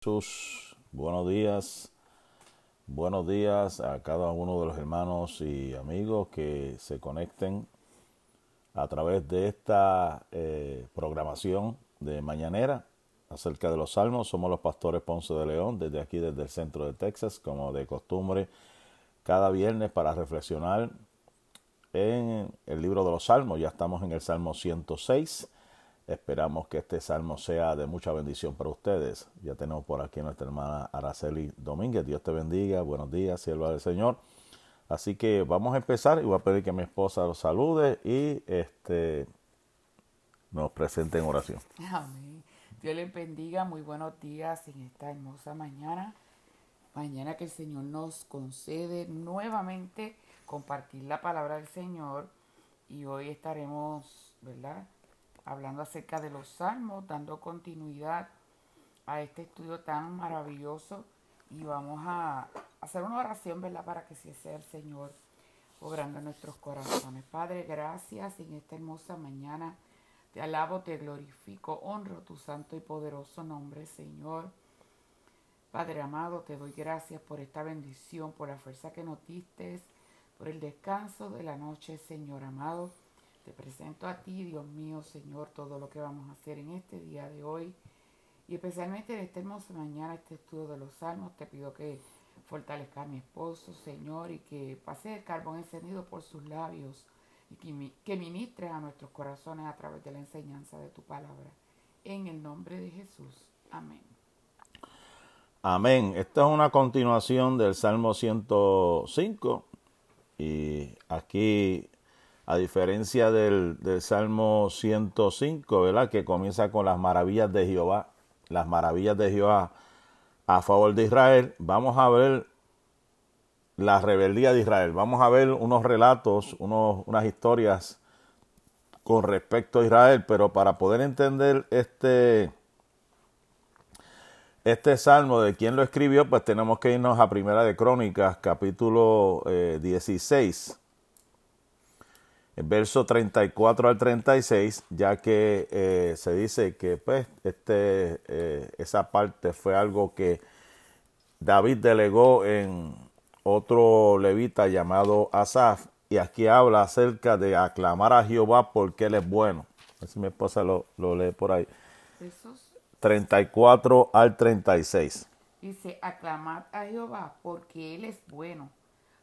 Jesús, buenos días, buenos días a cada uno de los hermanos y amigos que se conecten a través de esta eh, programación de Mañanera acerca de los salmos. Somos los pastores Ponce de León, desde aquí, desde el centro de Texas, como de costumbre, cada viernes para reflexionar en el libro de los salmos. Ya estamos en el Salmo 106 Esperamos que este salmo sea de mucha bendición para ustedes. Ya tenemos por aquí a nuestra hermana Araceli Domínguez. Dios te bendiga. Buenos días, sierva del Señor. Así que vamos a empezar y voy a pedir que mi esposa los salude y este nos presente en oración. Amén. Dios les bendiga. Muy buenos días en esta hermosa mañana. Mañana que el Señor nos concede nuevamente compartir la palabra del Señor. Y hoy estaremos, ¿verdad? Hablando acerca de los salmos, dando continuidad a este estudio tan maravilloso y vamos a hacer una oración, ¿verdad? Para que sea el Señor obrando en nuestros corazones. Padre, gracias en esta hermosa mañana. Te alabo, te glorifico, honro tu santo y poderoso nombre, Señor. Padre amado, te doy gracias por esta bendición, por la fuerza que nos diste, por el descanso de la noche, Señor amado. Te presento a ti, Dios mío, Señor, todo lo que vamos a hacer en este día de hoy. Y especialmente en esta hermosa mañana, este estudio de los salmos, te pido que fortalezca a mi esposo, Señor, y que pase el carbón encendido por sus labios y que, que ministres a nuestros corazones a través de la enseñanza de tu palabra. En el nombre de Jesús. Amén. Amén. Esta es una continuación del Salmo 105 y aquí a diferencia del, Salmo 105, ¿verdad? Que comienza con las maravillas de Jehová, las maravillas de Jehová a favor de Israel, vamos a ver la rebeldía de Israel. Vamos a ver unos relatos, unos, unas historias con respecto a Israel, pero para poder entender este, este salmo de quién lo escribió, pues tenemos que irnos a Primera de Crónicas, capítulo 16 eh, verso 34 al 36, ya que eh, se dice que pues este, eh, esa parte fue algo que David delegó en otro levita llamado Asaf, y aquí habla acerca de aclamar a Jehová porque Él es bueno. A ver si mi esposa lo, lo lee por ahí. 34 al 36. Dice, aclamad a Jehová porque Él es bueno,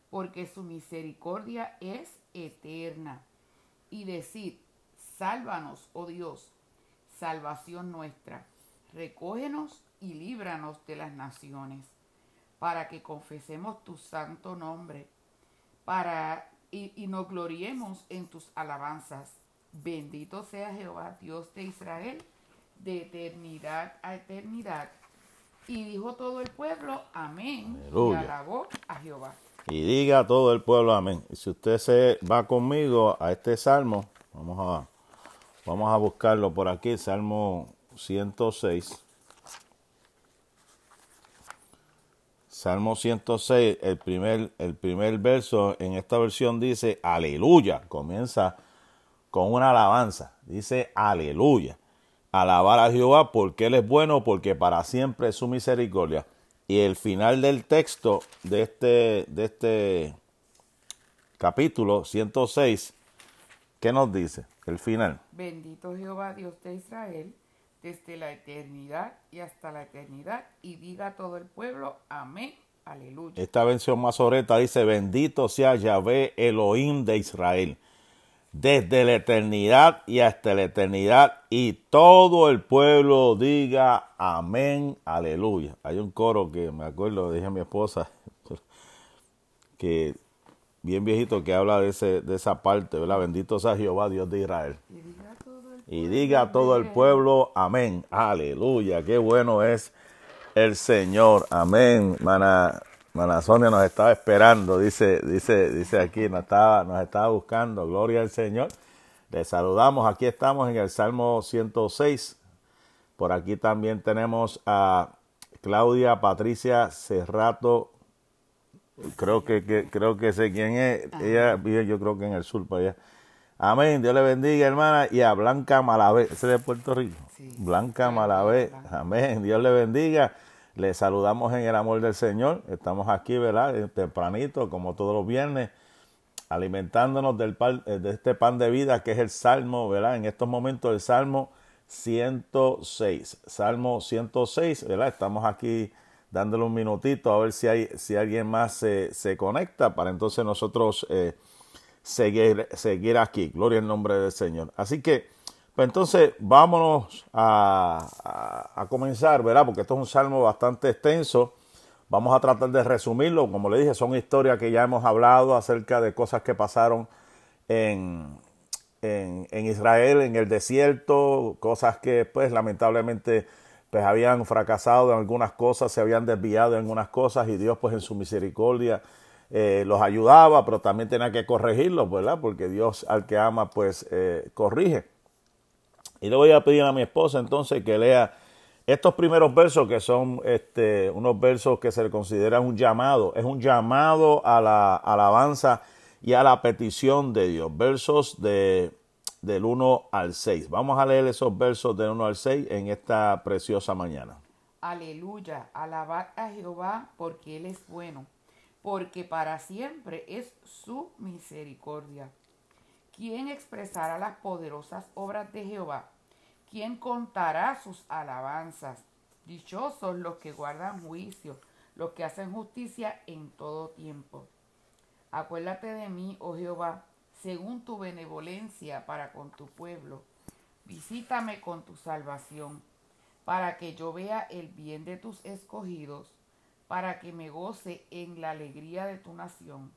porque su misericordia es eterna. Y decir, sálvanos, oh Dios, salvación nuestra, recógenos y líbranos de las naciones, para que confesemos tu santo nombre, para y, y nos gloriemos en tus alabanzas. Bendito sea Jehová, Dios de Israel, de eternidad a eternidad. Y dijo todo el pueblo, amén. Y alabó a Jehová. Y diga todo el pueblo amén. Y si usted se va conmigo a este salmo, vamos a, vamos a buscarlo por aquí, Salmo 106. Salmo 106, el primer, el primer verso en esta versión dice aleluya. Comienza con una alabanza. Dice aleluya. Alabar a Jehová porque Él es bueno, porque para siempre es su misericordia. Y el final del texto de este, de este capítulo 106, ¿qué nos dice? El final. Bendito Jehová Dios de Israel, desde la eternidad y hasta la eternidad, y diga todo el pueblo, amén, aleluya. Esta versión mazoreta dice, bendito sea Yahvé Elohim de Israel desde la eternidad y hasta la eternidad, y todo el pueblo diga amén, aleluya. Hay un coro que me acuerdo, dije a mi esposa, que bien viejito que habla de, ese, de esa parte, ¿verdad? Bendito sea Jehová, Dios de Israel. Y diga a todo el pueblo, amén, aleluya. Qué bueno es el Señor, amén. Mana, Sonia nos estaba esperando, dice, dice, dice aquí, nos estaba, nos estaba buscando, gloria al Señor. Le saludamos, aquí estamos en el Salmo 106. Por aquí también tenemos a Claudia Patricia Cerrato. Creo que, creo que sé quién es. Ella vive, yo creo que en el sur para allá. Amén. Dios le bendiga, hermana. Y a Blanca Malavé. ¿Ese es de Puerto Rico? Blanca Malavé. Amén. Dios le bendiga Les saludamos en el amor del Señor. Estamos aquí, ¿verdad? Eh, tempranito, como todos los viernes, alimentándonos del eh, de este pan de vida que es el Salmo, ¿verdad? En estos momentos el Salmo 106. Salmo 106, ¿verdad? Estamos aquí dándole un minutito a ver si, hay, si alguien más se, se conecta para entonces nosotros eh, seguir, seguir aquí. Gloria al nombre del Señor. Así que pues entonces vámonos a, comenzar, ¿verdad? Porque esto es un salmo bastante extenso. Vamos a tratar de resumirlo. Como le dije, son historias que ya hemos hablado acerca de cosas que pasaron en, en, en Israel, en el desierto, cosas que pues lamentablemente pues habían fracasado en algunas cosas, se habían desviado en algunas cosas y Dios pues en su misericordia eh, los ayudaba, pero también tenía que corregirlos, ¿verdad? Porque Dios al que ama pues eh, corrige. Y le voy a pedir a mi esposa entonces que lea estos primeros versos que son este, unos versos que se le consideran un llamado. Es un llamado a la alabanza y a la petición de Dios. Versos de, del 1 al 6. Vamos a leer esos versos del 1 al 6 en esta preciosa mañana. Aleluya, alabad a Jehová porque Él es bueno, porque para siempre es su misericordia. ¿Quién expresará las poderosas obras de Jehová? ¿Quién contará sus alabanzas? Dichosos los que guardan juicio, los que hacen justicia en todo tiempo. Acuérdate de mí, oh Jehová, según tu benevolencia para con tu pueblo. Visítame con tu salvación, para que yo vea el bien de tus escogidos, para que me goce en la alegría de tu nación,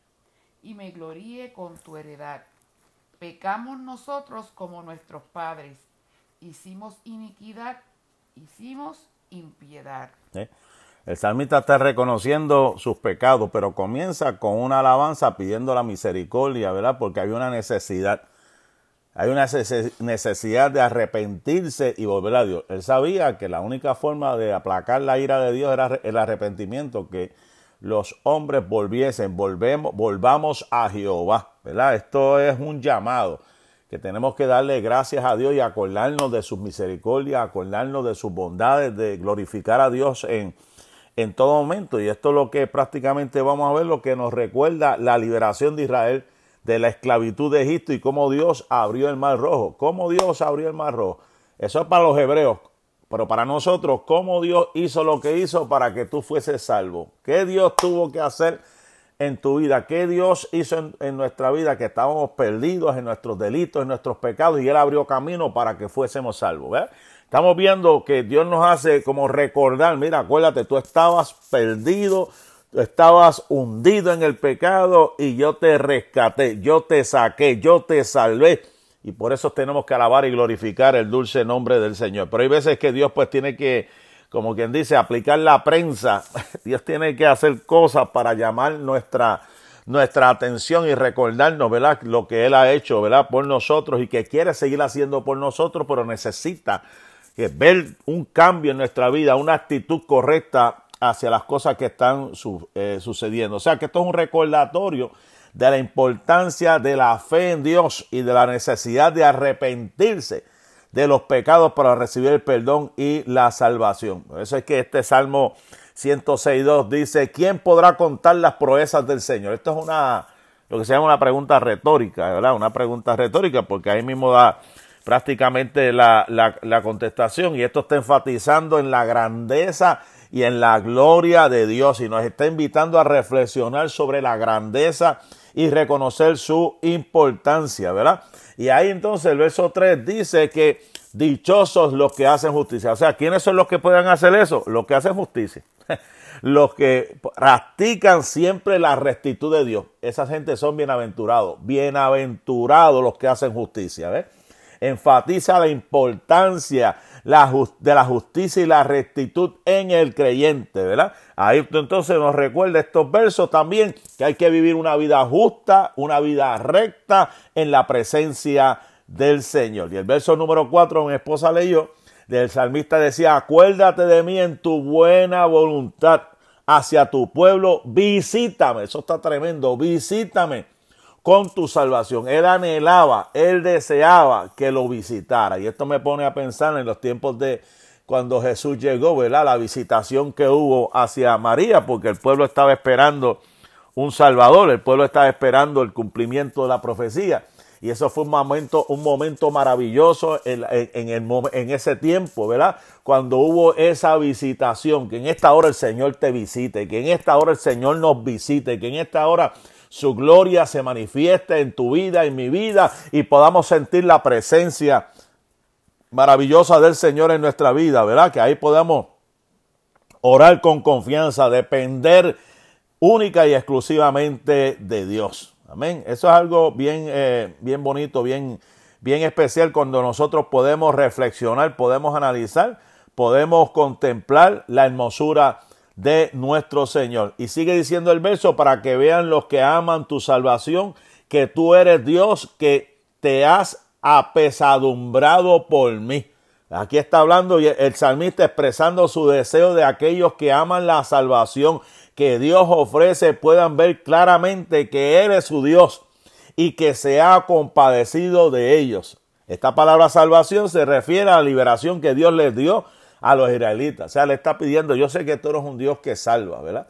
y me gloríe con tu heredad. Pecamos nosotros como nuestros padres hicimos iniquidad, hicimos impiedad. El salmista está reconociendo sus pecados, pero comienza con una alabanza pidiendo la misericordia, ¿verdad? Porque hay una necesidad. Hay una necesidad de arrepentirse y volver a Dios. Él sabía que la única forma de aplacar la ira de Dios era el arrepentimiento, que los hombres volviesen, volvemos, volvamos a Jehová, ¿verdad? Esto es un llamado que tenemos que darle gracias a Dios y acordarnos de sus misericordias, acordarnos de sus bondades, de glorificar a Dios en, en todo momento. Y esto es lo que prácticamente vamos a ver, lo que nos recuerda la liberación de Israel de la esclavitud de Egipto y cómo Dios abrió el mar rojo. ¿Cómo Dios abrió el mar rojo? Eso es para los hebreos. Pero para nosotros, ¿cómo Dios hizo lo que hizo para que tú fueses salvo? ¿Qué Dios tuvo que hacer en tu vida, qué Dios hizo en, nuestra vida, que estábamos perdidos en nuestros delitos, en nuestros pecados, y Él abrió camino para que fuésemos salvos. Estamos viendo que Dios nos hace como recordar, mira, acuérdate, tú estabas perdido, tú estabas hundido en el pecado y yo te rescaté, yo te saqué, yo te salvé. Y por eso tenemos que alabar y glorificar el dulce nombre del Señor. Pero hay veces que Dios pues tiene que como quien dice, aplicar la prensa. Dios tiene que hacer cosas para llamar nuestra, nuestra atención y recordarnos, ¿verdad? Lo que Él ha hecho, ¿verdad? Por nosotros y que quiere seguir haciendo por nosotros, pero necesita ver un cambio en nuestra vida, una actitud correcta hacia las cosas que están eh, sucediendo. O sea que esto es un recordatorio de la importancia de la fe en Dios y de la necesidad de arrepentirse de los pecados para recibir el perdón y la salvación. Por eso es que este Salmo 106.2 dice, ¿quién podrá contar las proezas del Señor? Esto es una, lo que se llama una pregunta retórica, ¿verdad? Una pregunta retórica porque ahí mismo da prácticamente la, la contestación y esto está enfatizando en la grandeza y en la gloria de Dios y nos está invitando a reflexionar sobre la grandeza reconocer su importancia, ¿verdad? Y ahí entonces el verso 3 dice que dichosos los que hacen justicia. O sea, ¿quiénes son los que pueden hacer eso? Los que hacen justicia. los que practican siempre la rectitud de Dios. Esa gente son bienaventurados. Bienaventurados los que hacen justicia. ¿ves? Enfatiza la importancia de la justicia y la rectitud en el creyente, ¿verdad? Ahí entonces nos recuerda estos versos también que hay que vivir una vida justa, una vida recta en la presencia del Señor. Y el verso número 4, mi esposa leyó, del salmista decía, acuérdate de mí en tu buena voluntad hacia tu pueblo, visítame, eso está tremendo, visítame con tu salvación. Él anhelaba, él deseaba que lo visitara. Y esto me pone a pensar en los tiempos de cuando Jesús llegó, ¿verdad? La visitación que hubo hacia María, porque el pueblo estaba esperando un Salvador, el pueblo estaba esperando el cumplimiento de la profecía. Y eso fue un momento, un momento maravilloso en, ese tiempo, ¿verdad? Cuando hubo esa visitación, que en esta hora el Señor te visite, que en esta hora el Señor nos visite, que en esta hora su gloria se manifieste en tu vida, en mi vida, y podamos sentir la presencia maravillosa del Señor en nuestra vida, ¿verdad? Que ahí podamos orar con confianza, depender única y exclusivamente de Dios. Amén. Eso es algo bien, eh, bien bonito, bien, bien especial cuando nosotros podemos reflexionar, podemos analizar, podemos contemplar la hermosura de nuestro Señor. Y sigue diciendo el verso para que vean los que aman tu salvación, que tú eres Dios, que te has apesadumbrado por mí. Aquí está hablando el salmista expresando su deseo de aquellos que aman la salvación que Dios ofrece puedan ver claramente que Él es su Dios y que se ha compadecido de ellos. Esta palabra salvación se refiere a la liberación que Dios les dio a los israelitas. O sea, le está pidiendo, yo sé que tú eres un Dios que salva, ¿verdad?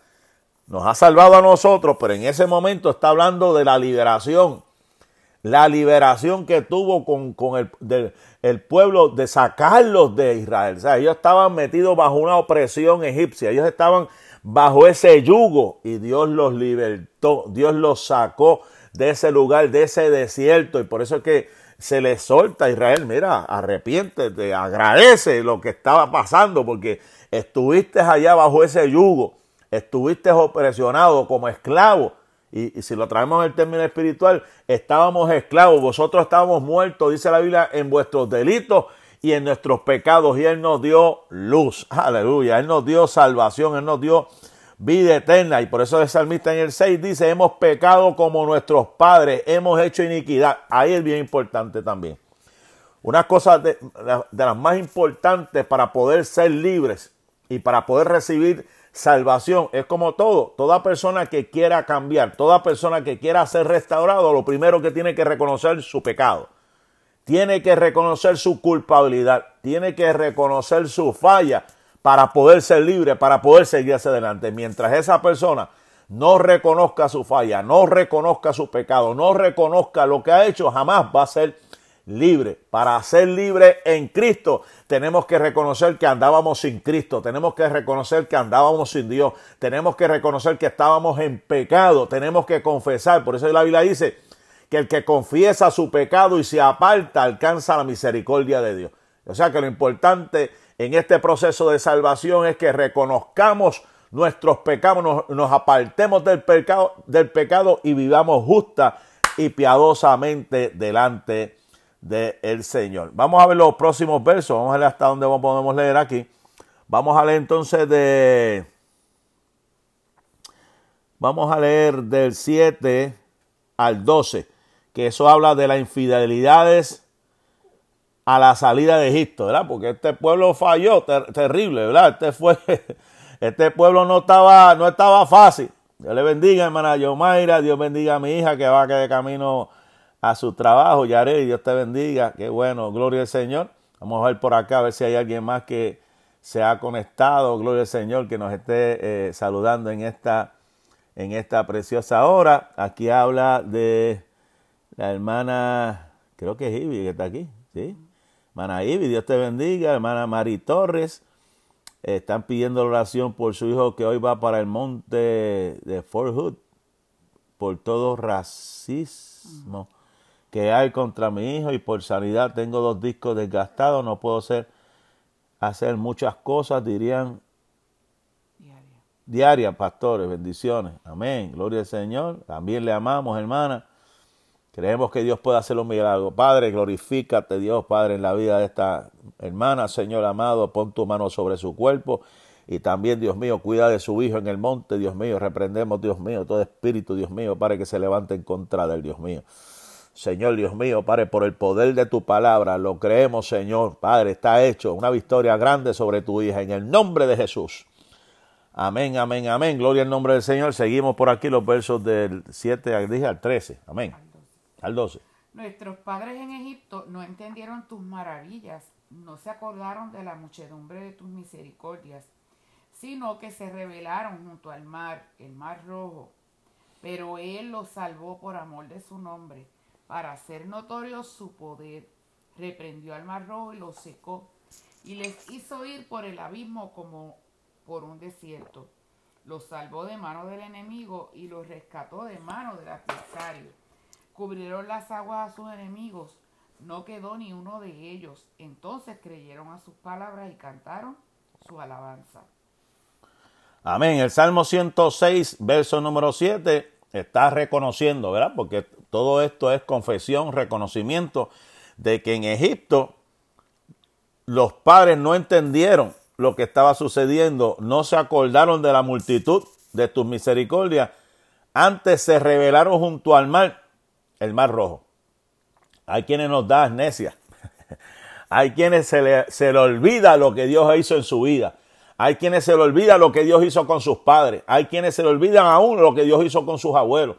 Nos ha salvado a nosotros, pero en ese momento está hablando de la liberación la liberación que tuvo con, el, el, pueblo de sacarlos de Israel. O sea, ellos estaban metidos bajo una opresión egipcia, ellos estaban bajo ese yugo y Dios los libertó, Dios los sacó de ese lugar, de ese desierto. Y por eso es que se les solta a Israel, mira, arrepiéntete, agradece lo que estaba pasando porque estuviste allá bajo ese yugo, estuviste opresionado como esclavo y, si lo traemos en el término espiritual, estábamos esclavos, vosotros estábamos muertos, dice la Biblia, en vuestros delitos y en nuestros pecados. Y Él nos dio luz. Aleluya. Él nos dio salvación. Él nos dio vida eterna. Y por eso el salmista en el 6 dice, hemos pecado como nuestros padres, hemos hecho iniquidad. Ahí es bien importante también. Una cosa de, las más importantes para poder ser libres y para poder recibir salvación. Es como todo, toda persona que quiera cambiar, toda persona que quiera ser restaurado, lo primero que tiene que reconocer su pecado. Tiene que reconocer su culpabilidad, tiene que reconocer su falla para poder ser libre, para poder seguir hacia adelante. Mientras esa persona no reconozca su falla, no reconozca su pecado, no reconozca lo que ha hecho, jamás va a ser libre. Para ser libre en Cristo tenemos que reconocer que andábamos sin Cristo, tenemos que reconocer que andábamos sin Dios, tenemos que reconocer que estábamos en pecado, tenemos que confesar. Por eso la Biblia dice que el que confiesa su pecado y se aparta alcanza la misericordia de Dios. O sea que lo importante en este proceso de salvación es que reconozcamos nuestros pecados, nos, apartemos del pecado, del pecado y vivamos justa y piadosamente delante de del Señor. Vamos a ver los próximos versos, vamos a ver hasta dónde podemos leer aquí. Vamos a leer entonces de... Vamos a leer del 7 al 12, que eso habla de las infidelidades a la salida de Egipto, ¿verdad? Porque este pueblo falló terrible, ¿verdad? Este fue este pueblo no estaba no estaba fácil. Dios le bendiga, hermana Yomaira, Dios bendiga a mi hija que va que de camino a su trabajo. Yaré, Dios te bendiga. Qué bueno, gloria al Señor. Vamos a ver por acá a ver si hay alguien más que se ha conectado. Gloria al Señor que nos esté eh, saludando en esta, en esta preciosa hora. Aquí habla de la hermana, creo que es Ivy que está aquí, ¿sí? Hermana Ivy, Dios te bendiga. Hermana Mari Torres. están pidiendo oración por su hijo que hoy va para el monte de Fort Hood por todo racismo que hay contra mi hijo y por sanidad tengo dos discos desgastados, no puedo hacer, muchas cosas, dirían diaria. diaria, pastores, bendiciones, amén, gloria al Señor, también le amamos, hermana, creemos que Dios puede hacer un milagro, Padre, glorifícate Dios, Padre, en la vida de esta hermana, Señor amado, pon tu mano sobre su cuerpo, y también, Dios mío, cuida de su hijo en el monte, Dios mío, reprendemos, Dios mío, todo espíritu, Dios mío, para que se levante en contra del Dios mío. Señor Dios mío, Padre, por el poder de tu palabra, lo creemos, Señor. Padre, está hecho una victoria grande sobre tu hija, en el nombre de Jesús. Amén, amén, amén. Gloria al nombre del Señor. Seguimos por aquí los versos del 7 al 13. Amén. Al 12. Nuestros padres en Egipto no entendieron tus maravillas, no se acordaron de la muchedumbre de tus misericordias, sino que se rebelaron junto al mar, el mar rojo. Pero Él los salvó por amor de su nombre, para hacer notorio su poder. Reprendió al mar rojo y lo secó, y les hizo ir por el abismo como por un desierto. Los salvó de mano del enemigo y los rescató de mano del adversario cubrieron las aguas a sus enemigos, no quedó ni uno de ellos. Entonces creyeron a sus palabras y cantaron su alabanza. Amén. El Salmo 106, verso número 7, está reconociendo, ¿verdad? Porque todo esto es confesión, reconocimiento de que en Egipto los padres no entendieron lo que estaba sucediendo, no se acordaron de la multitud de tus misericordias, antes se rebelaron junto al mar el mar rojo. Hay quienes nos da amnesia. Hay quienes se le, se le olvida lo que Dios hizo en su vida. Hay quienes se le olvida lo que Dios hizo con sus padres. Hay quienes se le olvidan aún lo que Dios hizo con sus abuelos.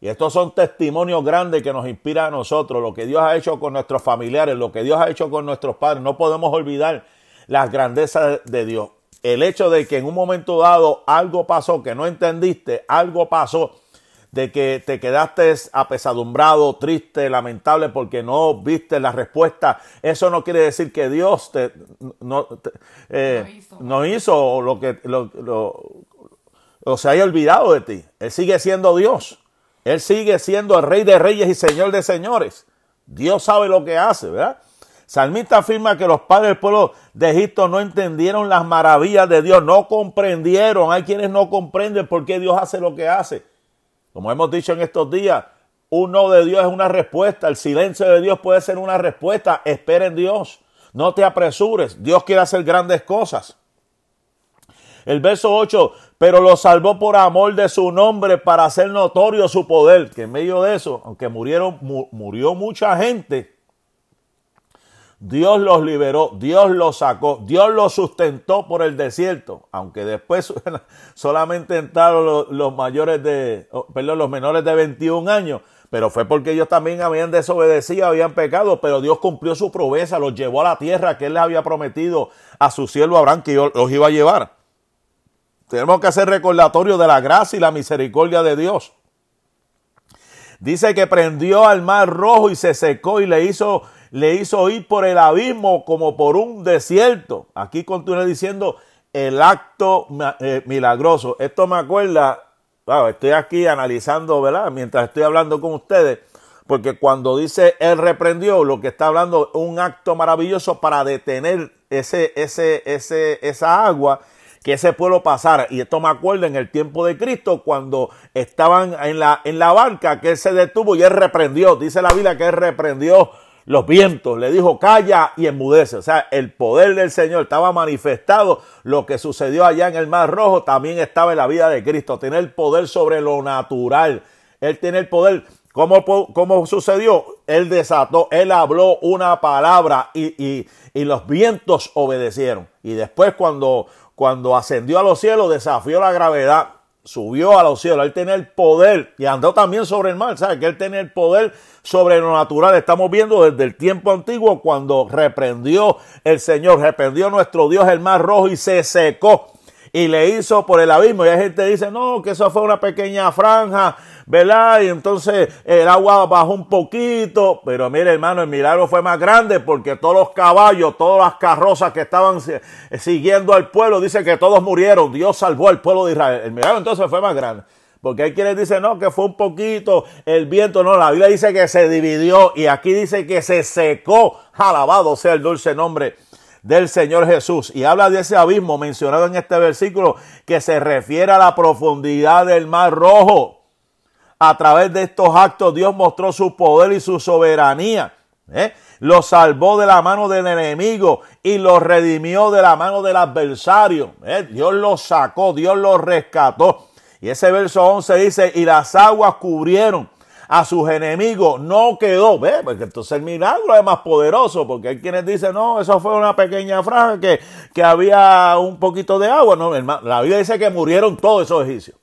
Y estos son testimonios grandes que nos inspiran a nosotros, lo que Dios ha hecho con nuestros familiares, lo que Dios ha hecho con nuestros padres. No podemos olvidar las grandezas de Dios. El hecho de que en un momento dado algo pasó que no entendiste, algo pasó de que te quedaste apesadumbrado, triste, lamentable porque no viste la respuesta, eso no quiere decir que Dios te, no, eh, no, hizo. lo que lo, o se haya olvidado de ti. Él sigue siendo Dios. Él sigue siendo el Rey de Reyes y Señor de Señores. Dios sabe lo que hace, ¿verdad? Salmista afirma que los padres del pueblo de Egipto no entendieron las maravillas de Dios, no comprendieron. Hay quienes no comprenden por qué Dios hace lo que hace. Como hemos dicho en estos días, un no de Dios es una respuesta, el silencio de Dios puede ser una respuesta. Espera en Dios, no te apresures, Dios quiere hacer grandes cosas. El verso 8, pero lo salvó por amor de su nombre para hacer notorio su poder, que en medio de eso, aunque murieron, murió mucha gente, Dios los liberó, Dios los sacó, Dios los sustentó por el desierto, aunque después solamente entraron los, mayores de, perdón, los menores de 21 años, pero fue porque ellos también habían desobedecido, habían pecado, pero Dios cumplió su promesa, los llevó a la tierra que él les había prometido a su siervo Abraham que los iba a llevar. Tenemos que hacer recordatorio de la gracia y la misericordia de Dios. Dice que prendió al mar rojo y se secó y le hizo le hizo ir por el abismo como por un desierto. Aquí continúa diciendo el acto eh, milagroso. Esto me acuerda, estoy aquí analizando, ¿verdad? Mientras estoy hablando con ustedes, porque cuando dice él reprendió, lo que está hablando es un acto maravilloso para detener ese, ese, ese, esa agua que ese pueblo pasara. Y esto me acuerda en el tiempo de Cristo, cuando estaban en la, en la barca, que él se detuvo y él reprendió. Dice la Biblia que él reprendió los vientos, le dijo calla y enmudece. O sea, el poder del Señor estaba manifestado. Lo que sucedió allá en el Mar Rojo también estaba en la vida de Cristo. Tener poder sobre lo natural. Él tiene el poder. ¿Cómo, cómo sucedió? Él desató, él habló una palabra y, y, los vientos obedecieron. Y después cuando, cuando ascendió a los cielos, desafió la gravedad subió a los cielos, él tenía el poder y andó también sobre el mar, ¿sabes? Que él tenía el poder sobre lo natural. Estamos viendo desde el tiempo antiguo cuando reprendió el Señor, reprendió nuestro Dios el mar rojo y se secó y le hizo por el abismo. Y hay gente que dice, no, que eso fue una pequeña franja, ¿verdad? Y entonces el agua bajó un poquito. Pero mire, hermano, el milagro fue más grande porque todos los caballos, todas las carrozas que estaban siguiendo al pueblo, dice que todos murieron. Dios salvó al pueblo de Israel. El milagro entonces fue más grande. Porque hay quienes dicen, no, que fue un poquito el viento. No, la Biblia dice que se dividió y aquí dice que se secó. Alabado sea el dulce nombre del Señor Jesús. Y habla de ese abismo mencionado en este versículo que se refiere a la profundidad del mar rojo. A través de estos actos Dios mostró su poder y su soberanía. ¿eh? Lo salvó de la mano del enemigo y lo redimió de la mano del adversario. ¿eh? Dios lo sacó, Dios lo rescató. Y ese verso 11 dice, y las aguas cubrieron a sus enemigos, no quedó. ¿Ve? Porque entonces el milagro es más poderoso, porque hay quienes dicen, no, eso fue una pequeña franja que, que había un poquito de agua. No, la Biblia dice que murieron todos esos egipcios.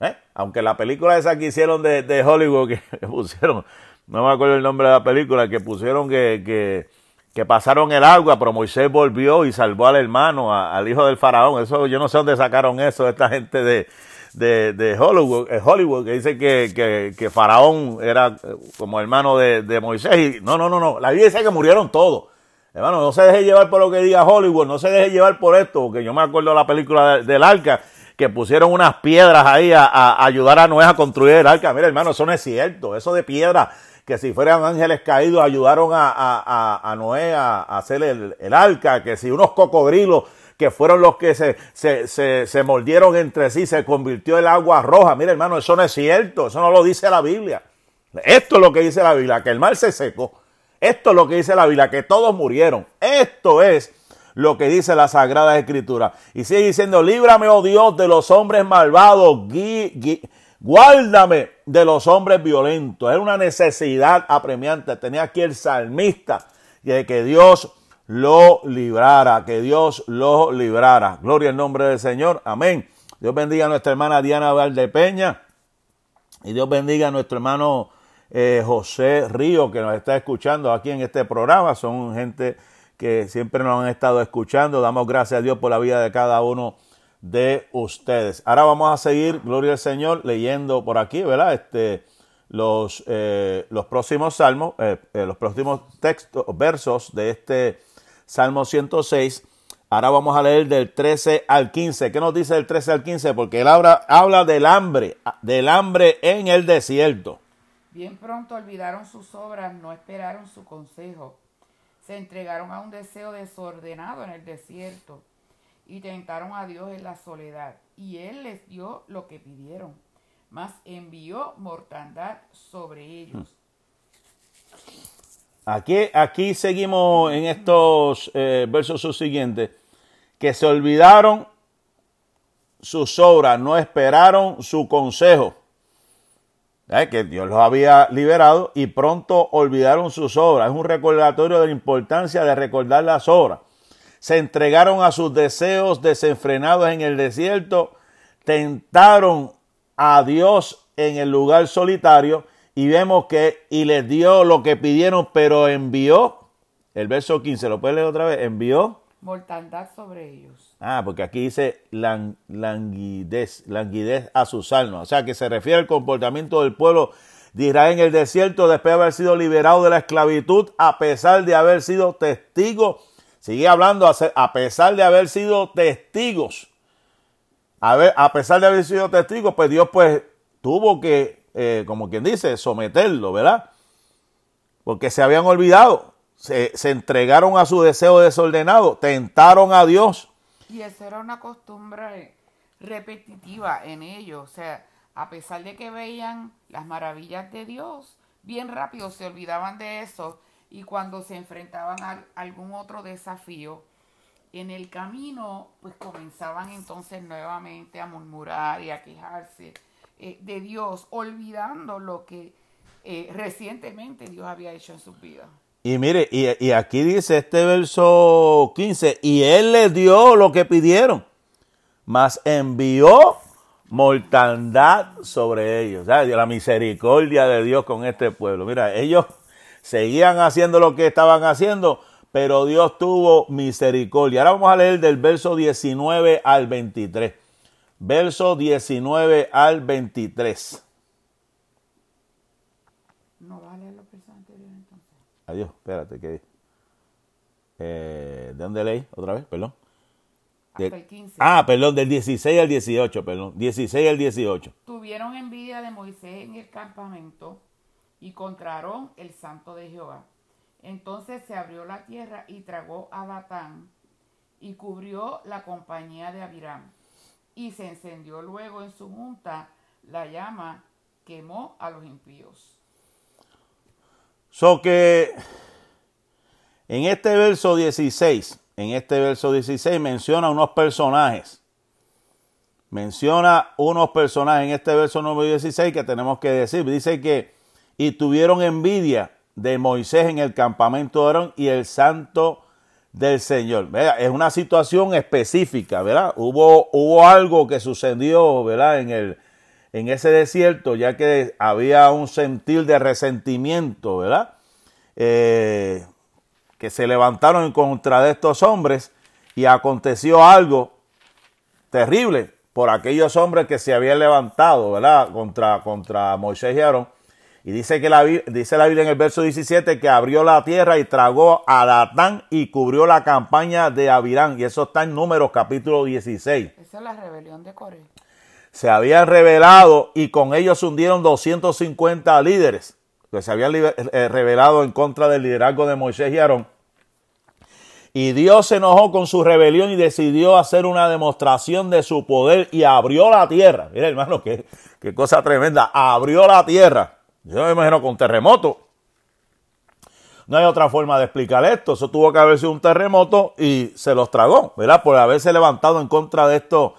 ¿Eh? Aunque la película esa que hicieron de, Hollywood, que pusieron no me acuerdo el nombre de la película, que pusieron que, que, que pasaron el agua, pero Moisés volvió y salvó al hermano, al hijo del faraón. Eso yo no sé dónde sacaron eso, esta gente de, de, de Hollywood, eh, Hollywood, que dice que, que, que Faraón era eh, como hermano de, de, Moisés. Y, no, no, no, no. La Biblia dice que murieron todos. Hermano, no se deje llevar por lo que diga Hollywood, no se deje llevar por esto, porque yo me acuerdo de la película del arca, que pusieron unas piedras ahí a, ayudar a Noé a construir el arca. Mira, hermano, eso no es cierto. Eso de piedra, que si fueran ángeles caídos, ayudaron a, a, a Noé a, hacer el, el arca, que si unos cocodrilos que fueron los que se, se, se, se mordieron entre sí, se convirtió el agua roja. Mira, hermano, eso no es cierto, eso no lo dice la Biblia. Esto es lo que dice la Biblia, que el mar se secó. Esto es lo que dice la Biblia, que todos murieron. Esto es lo que dice la Sagrada Escritura. Y sigue diciendo, líbrame, oh Dios, de los hombres malvados, guárdame de los hombres violentos. Era una necesidad apremiante. Tenía aquí el salmista de que Dios lo librara, que Dios lo librara. Gloria al nombre del Señor. Amén. Dios bendiga a nuestra hermana Diana Valdepeña y Dios bendiga a nuestro hermano eh, José Río que nos está escuchando aquí en este programa. Son gente que siempre nos han estado escuchando. Damos gracias a Dios por la vida de cada uno de ustedes. Ahora vamos a seguir, gloria al Señor, leyendo por aquí, ¿verdad? Este, los, eh, los próximos salmos, eh, los próximos textos, versos de este Salmo 106. Ahora vamos a leer del 13 al 15. ¿Qué nos dice del 13 al 15? Porque él habla, habla del hambre, del hambre en el desierto. Bien pronto olvidaron sus obras, no esperaron su consejo. Se entregaron a un deseo desordenado en el desierto y tentaron a Dios en la soledad. Y Él les dio lo que pidieron, mas envió mortandad sobre ellos. Aquí, aquí seguimos en estos eh, versos subsiguientes, que se olvidaron sus obras, no esperaron su consejo, que Dios los había liberado y pronto olvidaron sus obras. Es un recordatorio de la importancia de recordar las obras. Se entregaron a sus deseos desenfrenados en el desierto, tentaron a Dios en el lugar solitario y vemos que y les dio lo que pidieron, pero envió, el verso 15, ¿lo puedes leer otra vez? Envió. Mortandad sobre ellos. Ah, porque aquí dice languidez, languidez a sus almas. O sea, que se refiere al comportamiento del pueblo de Israel en el desierto después de haber sido liberado de la esclavitud, a pesar de haber sido testigos. Sigue hablando, a pesar de haber sido testigos. A, ver, a pesar de haber sido testigos, pues Dios pues tuvo que eh, como quien dice, someterlo, ¿verdad? Porque se habían olvidado, se, entregaron a su deseo desordenado, tentaron a Dios. Y eso era una costumbre repetitiva en ellos, o sea, a pesar de que veían las maravillas de Dios, bien rápido se olvidaban de eso y cuando se enfrentaban a algún otro desafío, en el camino, pues comenzaban entonces nuevamente a murmurar y a quejarse eh, de Dios, olvidando lo que eh, recientemente Dios había hecho en su vida. Y mire, y, aquí dice este verso 15, y Él les dio lo que pidieron, mas envió mortandad sobre ellos. La misericordia de Dios con este pueblo. Mira, ellos seguían haciendo lo que estaban haciendo, pero Dios tuvo misericordia. Ahora vamos a leer del verso 19 al 23 verso 19 al 23. No vale lo que anterior entonces. Adiós, espérate, ¿qué eh, ¿De dónde leí? Otra vez, perdón. Hasta el 15. Ah, perdón, del 16 al 18, perdón. 16 al 18. Tuvieron envidia de Moisés en el campamento y contraron el santo de Jehová. Entonces se abrió la tierra y tragó a Datán y cubrió la compañía de Abiram y se encendió luego en su junta la llama, quemó a los impíos. So que en este verso 16, en este verso 16 menciona unos personajes. Menciona unos personajes en este verso número 16 que tenemos que decir. Dice que y tuvieron envidia de Moisés en el campamento de Aarón y el santo del Señor. Es una situación específica, ¿verdad? Hubo, hubo algo que sucedió, ¿verdad? En el, en ese desierto, ya que había un sentir de resentimiento, ¿verdad? Eh, que se levantaron en contra de estos hombres y aconteció algo terrible por aquellos hombres que se habían levantado, ¿verdad? Contra, contra Moisés y Aarón. Y dice que la, dice la Biblia en el verso 17 que abrió la tierra y tragó a Datán y cubrió la campaña de Abirán. Y eso está en Números capítulo 16. Esa es la rebelión de Coré. Se habían revelado y con ellos hundieron 250 líderes que se habían eh, revelado en contra del liderazgo de Moisés y Aarón. Y Dios se enojó con su rebelión y decidió hacer una demostración de su poder y abrió la tierra. Mira, hermano, qué, qué cosa tremenda. Abrió la tierra yo me imagino con terremoto. No hay otra forma de explicar esto. Eso tuvo que haber sido un terremoto y se los tragó, ¿verdad? Por haberse levantado en contra de estos,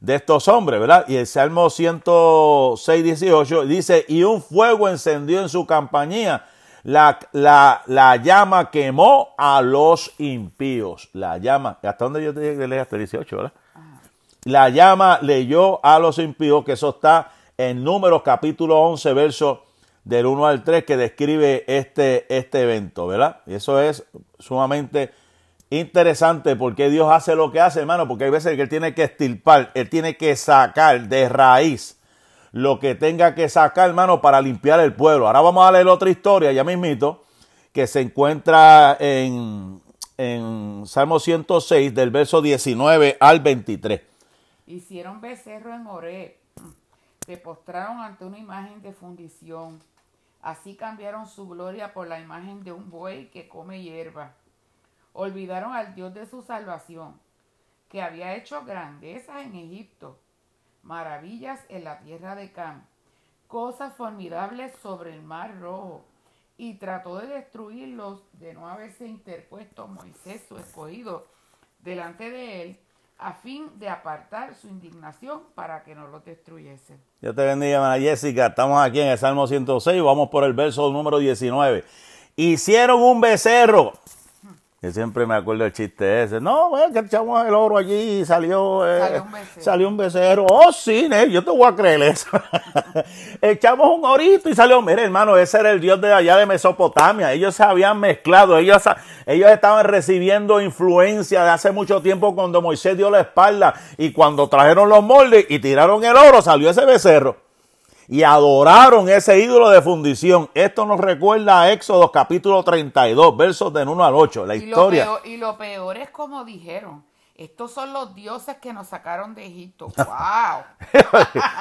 de estos hombres, ¿verdad? Y el Salmo 106, 18 dice, y un fuego encendió en su compañía. La, la, la, llama quemó a los impíos. La llama, ¿hasta dónde yo te dije que leí hasta el 18, verdad? La llama leyó a los impíos, que eso está en Números capítulo 11, verso del 1 al 3 que describe este, este evento, ¿verdad? Y eso es sumamente interesante porque Dios hace lo que hace, hermano, porque hay veces que Él tiene que estirpar, Él tiene que sacar de raíz lo que tenga que sacar, hermano, para limpiar el pueblo. Ahora vamos a leer otra historia, ya mismito, que se encuentra en, en Salmo 106, del verso 19 al 23. Hicieron becerro en Oré, se postraron ante una imagen de fundición Así cambiaron su gloria por la imagen de un buey que come hierba. Olvidaron al Dios de su salvación, que había hecho grandezas en Egipto, maravillas en la tierra de Cam, cosas formidables sobre el mar rojo, y trató de destruirlos de no haberse interpuesto Moisés, su escogido, delante de él, a fin de apartar su indignación para que no lo destruyese. Yo te bendiga, hermana Jessica. Estamos aquí en el Salmo 106. Vamos por el verso número 19. Hicieron un becerro yo siempre me acuerdo el chiste ese. No, bueno, que echamos el oro allí y salió, eh, salió, un becerro. Oh, sí, yo te voy a creer eso. echamos un orito y salió. Mire, hermano, ese era el dios de allá de Mesopotamia. Ellos se habían mezclado. Ellos, ellos estaban recibiendo influencia de hace mucho tiempo cuando Moisés dio la espalda. Y cuando trajeron los moldes y tiraron el oro, salió ese becerro y adoraron ese ídolo de fundición. Esto nos recuerda a Éxodo capítulo 32, versos del 1 al 8, la historia. y lo peor es como dijeron. Estos son los dioses que nos sacaron de Egipto. ¡Wow!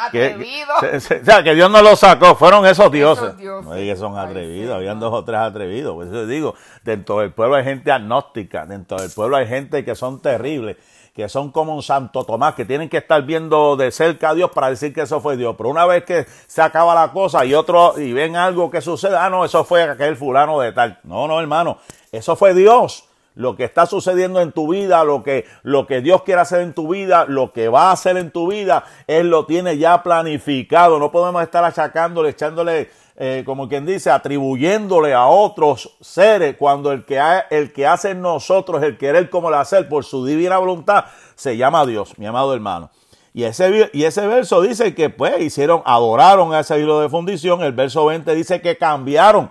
atrevidos. o sea, que Dios no los sacó, fueron esos dioses. Esos son atrevidos, habían dos o tres atrevidos. Por eso digo, dentro del pueblo hay gente agnóstica, dentro del pueblo hay gente que son terribles que son como un Santo Tomás, que tienen que estar viendo de cerca a Dios para decir que eso fue Dios. Pero una vez que se acaba la cosa y otro y ven algo que sucede, ah, no, eso fue aquel fulano de tal. No, no, hermano, eso fue Dios. Lo que está sucediendo en tu vida, lo que, lo que Dios quiere hacer en tu vida, lo que va a hacer en tu vida, Él lo tiene ya planificado. No podemos estar achacándole, echándole eh, como quien dice, atribuyéndole a otros seres, cuando el que, el que hace en nosotros el querer como el hacer por su divina voluntad, se llama Dios, mi amado hermano. Y ese, y ese verso dice que pues hicieron, adoraron a ese hilo de fundición. El verso 20 dice que cambiaron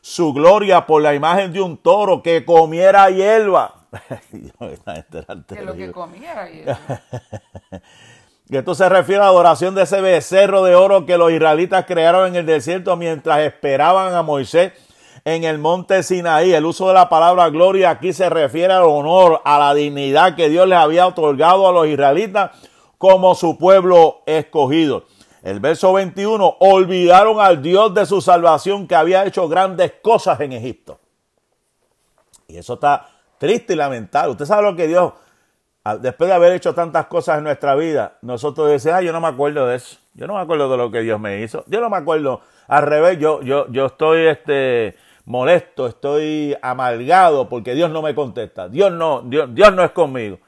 su gloria por la imagen de un toro que comiera hierba. que lo que comiera hierba. Y esto se refiere a la adoración de ese becerro de oro que los israelitas crearon en el desierto mientras esperaban a Moisés en el monte Sinaí. El uso de la palabra gloria aquí se refiere al honor, a la dignidad que Dios les había otorgado a los israelitas como su pueblo escogido. El verso 21, olvidaron al Dios de su salvación que había hecho grandes cosas en Egipto. Y eso está triste y lamentable. Usted sabe lo que Dios después de haber hecho tantas cosas en nuestra vida, nosotros decimos, ah, yo no me acuerdo de eso. Yo no me acuerdo de lo que Dios me hizo. Yo no me acuerdo. Al revés, yo, yo, yo estoy este, molesto, estoy amargado porque Dios no me contesta. Dios no, Dios, Dios no es conmigo.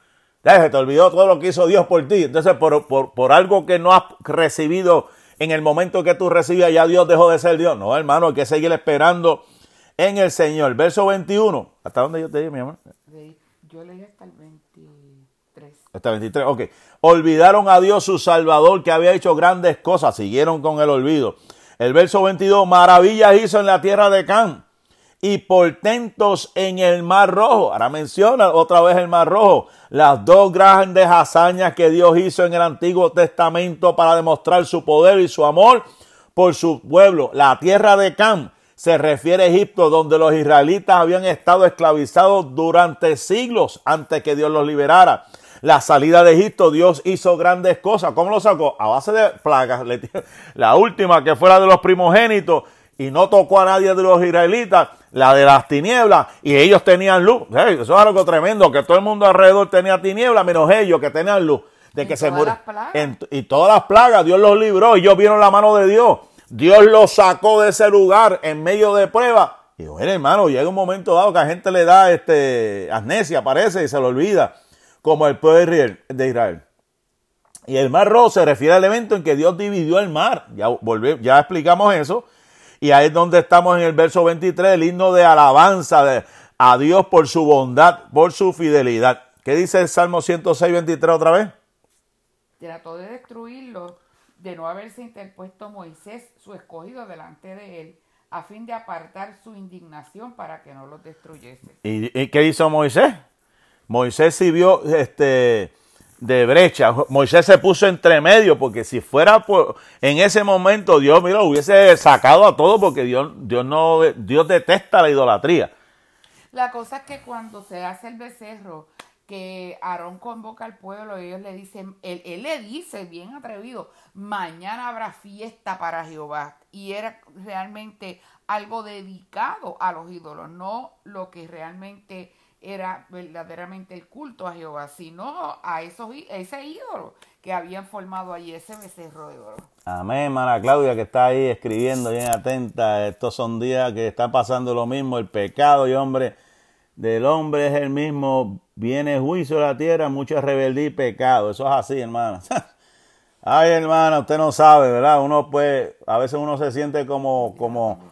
Ya se te olvidó todo lo que hizo Dios por ti. Entonces, por, por, por algo que no has recibido en el momento que tú recibías, ya Dios dejó de ser Dios. No, hermano, hay que seguir esperando en el Señor. Verso 21. ¿Hasta dónde yo te di, mi amor? Yo leí hasta el 20. 23, ok. Olvidaron a Dios su Salvador que había hecho grandes cosas. Siguieron con el olvido. El verso 22, maravillas hizo en la tierra de Can y portentos en el Mar Rojo. Ahora menciona otra vez el Mar Rojo. Las dos grandes hazañas que Dios hizo en el Antiguo Testamento para demostrar su poder y su amor por su pueblo. La tierra de Can se refiere a Egipto, donde los israelitas habían estado esclavizados durante siglos antes que Dios los liberara la salida de Egipto, Dios hizo grandes cosas. ¿Cómo lo sacó? A base de plagas. La última que fue la de los primogénitos y no tocó a nadie de los israelitas, la de las tinieblas, y ellos tenían luz. eso es algo tremendo, que todo el mundo alrededor tenía tinieblas, menos ellos que tenían luz. De que se y todas las plagas, Dios los libró, y ellos vieron la mano de Dios. Dios los sacó de ese lugar en medio de prueba. Y bueno, hermano, llega un momento dado que a gente le da este amnesia, parece, y se lo olvida como el pueblo de Israel. Y el mar rojo se refiere al evento en que Dios dividió el mar. Ya, ya explicamos eso. Y ahí es donde estamos en el verso 23, el himno de alabanza de, a Dios por su bondad, por su fidelidad. ¿Qué dice el Salmo 106, 23 otra vez? Trató de destruirlo, de no haberse interpuesto Moisés, su escogido, delante de él, a fin de apartar su indignación para que no los destruyese. ¿Y, y qué hizo Moisés? Moisés sirvió este, de brecha. Moisés se puso entre medio porque si fuera en ese momento Dios, mira, hubiese sacado a todos porque Dios, Dios, no, Dios detesta la idolatría. La cosa es que cuando se hace el becerro, que Aarón convoca al pueblo, ellos le dicen, él, él, le dice bien atrevido, mañana habrá fiesta para Jehová. Y era realmente algo dedicado a los ídolos, no lo que realmente era verdaderamente el culto a Jehová, sino a esos, ese ídolo que habían formado allí, ese becerro de oro. Amén, hermana Claudia, que está ahí escribiendo bien atenta. Estos son días que está pasando lo mismo. El pecado y hombre del hombre es el mismo. Viene juicio a la tierra, mucha rebeldía y pecado. Eso es así, hermana. Ay, hermana, usted no sabe, ¿verdad? Uno pues, a veces uno se siente como, como,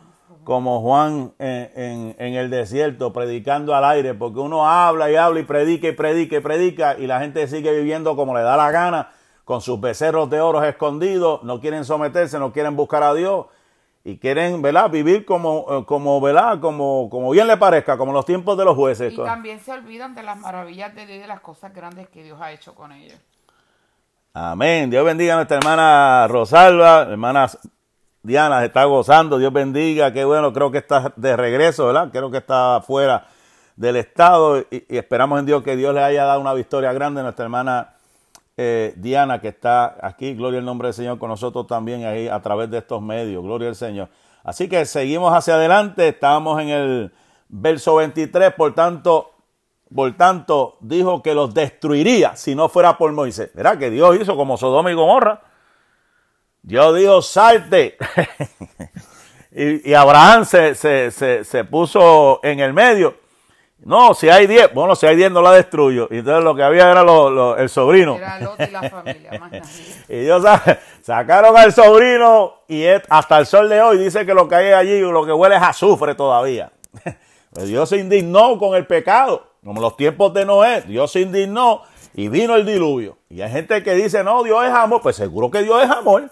como Juan en, el desierto, predicando al aire, porque uno habla y habla y predica y predica y predica y la gente sigue viviendo como le da la gana, con sus becerros de oro escondidos, no quieren someterse, no quieren buscar a Dios y quieren, ¿verdad? Vivir como, eh, como, ¿verdad? Como, como bien le parezca, como los tiempos de los jueces. Y también se olvidan de las maravillas de Dios y de las cosas grandes que Dios ha hecho con ellos. Amén. Dios bendiga a nuestra hermana Rosalba, hermanas Diana se está gozando, Dios bendiga, qué bueno, creo que está de regreso, ¿verdad? Creo que está fuera del Estado y, esperamos en Dios que Dios le haya dado una victoria grande a nuestra hermana eh, Diana que está aquí, gloria al nombre del Señor con nosotros también ahí a través de estos medios, gloria al Señor. Así que seguimos hacia adelante, estamos en el verso 23, por tanto, por tanto, dijo que los destruiría si no fuera por Moisés. ¿Verdad? Que Dios hizo como Sodoma y Gomorra Dios dijo, salte. y, Abraham se, se, puso en el medio. No, si hay diez, bueno, si hay diez no la destruyo. Y entonces lo que había era el sobrino. Era y la familia, más Y Dios sacaron al sobrino y hasta el sol de hoy dice que lo que hay allí, lo que huele es azufre todavía. Pues Dios se indignó con el pecado, como los tiempos de Noé. Dios se indignó y vino el diluvio. Y hay gente que dice, no, Dios es amor. Pues seguro que Dios es amor.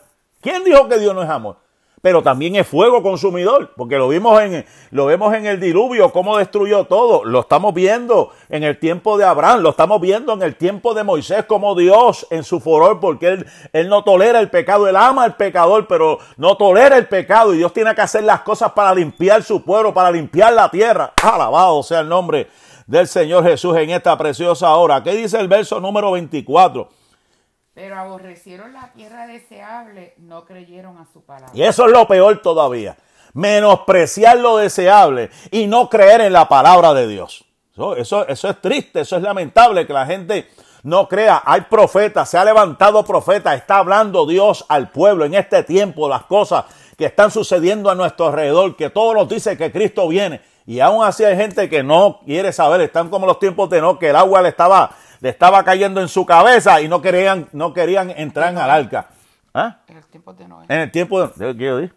¿Quién dijo que Dios no es amor? Pero también es fuego consumidor, porque lo vimos en lo vemos en el diluvio cómo destruyó todo. Lo estamos viendo en el tiempo de Abraham, lo estamos viendo en el tiempo de Moisés como Dios en su furor, porque él, él no tolera el pecado, él ama al pecador, pero no tolera el pecado y Dios tiene que hacer las cosas para limpiar su pueblo, para limpiar la tierra. Alabado sea el nombre del Señor Jesús en esta preciosa hora. ¿Qué dice el verso número 24? Pero aborrecieron la tierra deseable, no creyeron a su palabra. Y eso es lo peor todavía. Menospreciar lo deseable y no creer en la palabra de Dios. Eso, eso, es triste, eso es lamentable que la gente no crea. Hay profetas, se ha levantado profeta, está hablando Dios al pueblo en este tiempo, las cosas que están sucediendo a nuestro alrededor, que todos nos dice que Cristo viene. Y aún así hay gente que no quiere saber, están como los tiempos de no, que el agua le estaba le estaba cayendo en su cabeza y no querían, no querían entrar en el arca. ¿Ah? En el tiempo de Noé. En el tiempo de ¿qué yo dije?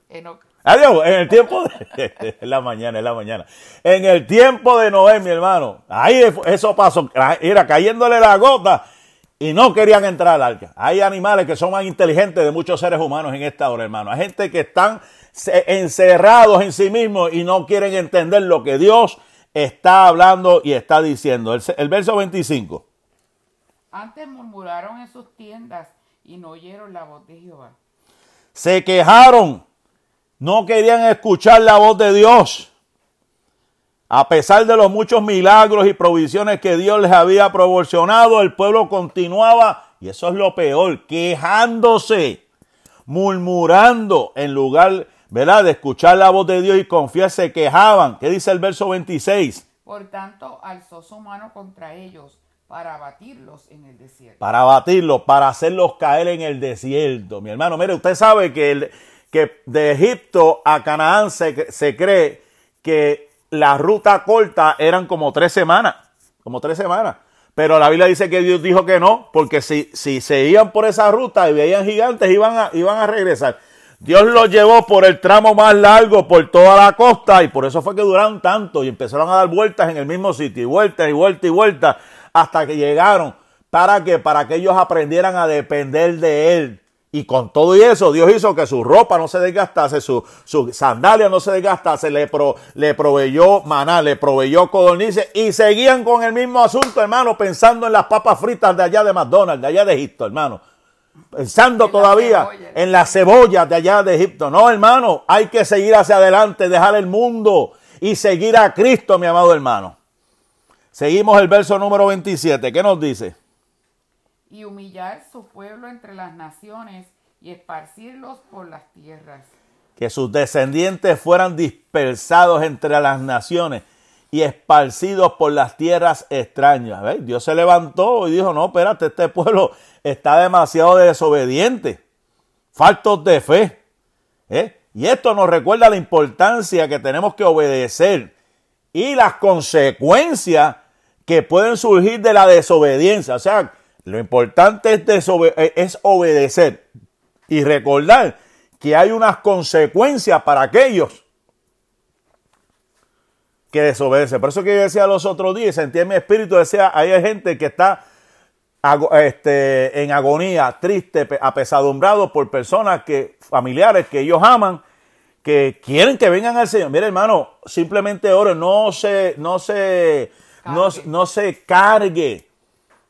Adiós, en el tiempo de, es la mañana, es la mañana. En el tiempo de Noé, mi hermano, ahí eso pasó, era cayéndole la gota y no querían entrar al arca. Hay animales que son más inteligentes de muchos seres humanos en esta hora, hermano. Hay gente que están encerrados en sí mismos y no quieren entender lo que Dios está hablando y está diciendo. El, verso 25. Antes murmuraron en sus tiendas y no oyeron la voz de Jehová. Se quejaron, no querían escuchar la voz de Dios. A pesar de los muchos milagros y provisiones que Dios les había proporcionado, el pueblo continuaba, y eso es lo peor, quejándose, murmurando en lugar, ¿verdad?, de escuchar la voz de Dios y confiar, se quejaban. ¿Qué dice el verso 26? Por tanto, alzó su mano contra ellos para abatirlos en el desierto. Para abatirlos, para hacerlos caer en el desierto. Mi hermano, mire, usted sabe que, que de Egipto a Canaán se, se cree que la ruta corta eran como tres semanas, como tres semanas. Pero la Biblia dice que Dios dijo que no, porque si, si se iban por esa ruta y veían gigantes, iban a, iban a regresar. Dios los llevó por el tramo más largo, por toda la costa, y por eso fue que duraron tanto y empezaron a dar vueltas en el mismo sitio, y vueltas y vueltas y vueltas, hasta que llegaron. ¿Para que Para que ellos aprendieran a depender de Él. Y con todo y eso, Dios hizo que su ropa no se desgastase, su, su sandalia no se desgastase, le, pro, le proveyó maná, le proveyó codornices y seguían con el mismo asunto, hermano, pensando en las papas fritas de allá de McDonald's, de allá de Egipto, hermano. Pensando todavía en las cebollas de allá de Egipto. No, hermano, hay que seguir hacia adelante, dejar el mundo y seguir a Cristo, mi amado hermano. Seguimos el verso número 27. ¿Qué nos dice? y humillar su pueblo entre las naciones y esparcirlos por las tierras. Que sus descendientes fueran dispersados entre las naciones y esparcidos por las tierras extrañas. Dios se levantó y dijo, no, espérate, este pueblo está demasiado desobediente, faltos de fe. ¿eh? Y esto nos recuerda la importancia que tenemos que obedecer y las consecuencias que pueden surgir de la desobediencia. O sea, lo importante es, eh, es obedecer y recordar que hay unas consecuencias para aquellos que desobedecen. Por eso que yo decía los otros días, sentí en mi espíritu, decía, hay gente que está este, en agonía, triste, apesadumbrado por personas que, familiares que ellos aman, que quieren que vengan al Señor. Mire, hermano, simplemente ore, no se, no se, no, no se cargue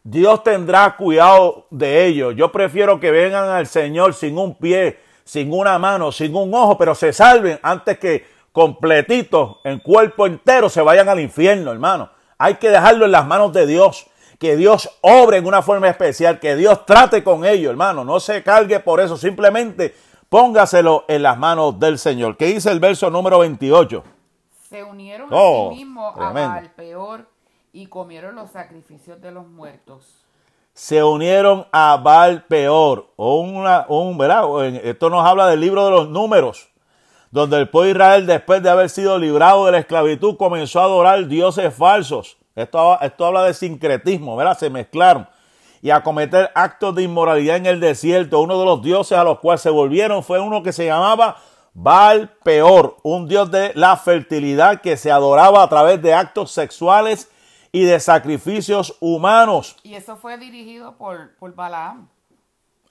Dios tendrá cuidado de ellos. Yo prefiero que vengan al Señor sin un pie, sin una mano, sin un ojo, pero se salven antes que completitos, en cuerpo entero, se vayan al infierno, hermano. Hay que dejarlo en las manos de Dios. Que Dios obre en una forma especial, que Dios trate con ellos, hermano. No se cargue por eso, simplemente póngaselo en las manos del Señor. ¿Qué dice el verso número 28? Se unieron a sí oh, mismos a peor y comieron los sacrificios de los muertos. Se unieron a Baal peor. O una, un, ¿verdad? Esto nos habla del libro de los números, donde el pueblo de Israel, después de haber sido librado de la esclavitud, comenzó a adorar dioses falsos. Esto, esto habla de sincretismo, ¿verdad? Se mezclaron. Y a cometer actos de inmoralidad en el desierto. Uno de los dioses a los cuales se volvieron fue uno que se llamaba Baal Peor, un dios de la fertilidad que se adoraba a través de actos sexuales y de sacrificios humanos. Y eso fue dirigido por, por Balaam.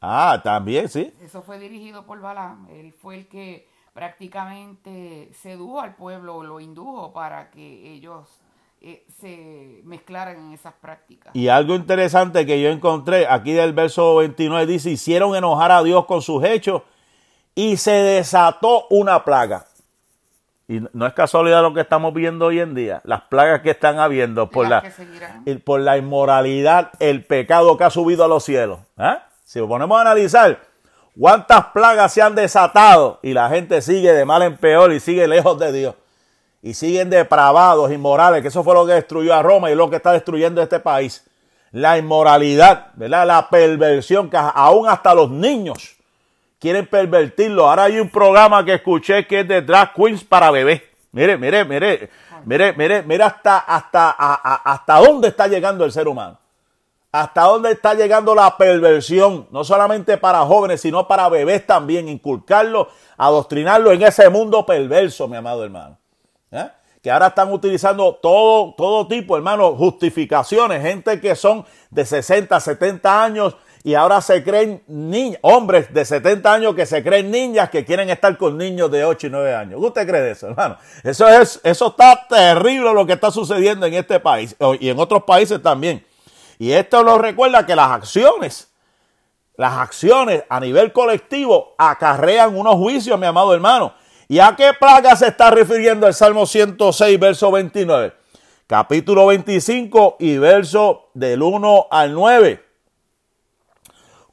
Ah, también, sí. Eso fue dirigido por Balaam. Él fue el que prácticamente sedujo al pueblo, lo indujo para que ellos eh, se mezclaran en esas prácticas. Y algo interesante que yo encontré aquí del verso 29 dice, hicieron enojar a Dios con sus hechos y se desató una plaga. Y no es casualidad lo que estamos viendo hoy en día, las plagas que están habiendo por, la, por la inmoralidad, el pecado que ha subido a los cielos. ¿eh? Si lo ponemos a analizar, cuántas plagas se han desatado y la gente sigue de mal en peor y sigue lejos de Dios. Y siguen depravados, inmorales, que eso fue lo que destruyó a Roma y lo que está destruyendo este país. La inmoralidad, ¿verdad? La perversión que aún hasta los niños quieren pervertirlo. Ahora hay un programa que escuché que es de drag queens para bebés. Mire, mire, mire, mire, mire, mire hasta, hasta, hasta dónde está llegando el ser humano. Hasta dónde está llegando la perversión, no solamente para jóvenes, sino para bebés también, inculcarlo, adoctrinarlo en ese mundo perverso, mi amado hermano. ¿Eh? que ahora están utilizando todo, todo tipo, hermano, justificaciones, gente que son de 60, 70 años y ahora se creen niños, hombres de 70 años que se creen niñas que quieren estar con niños de 8 y 9 años. ¿Qué usted cree de eso, hermano? Eso es, eso está terrible lo que está sucediendo en este país y en otros países también. Y esto nos recuerda que las acciones, las acciones a nivel colectivo acarrean unos juicios, mi amado hermano. ¿Y a qué plaga se está refiriendo el Salmo 106, verso 29? Capítulo 25 y verso del 1 al 9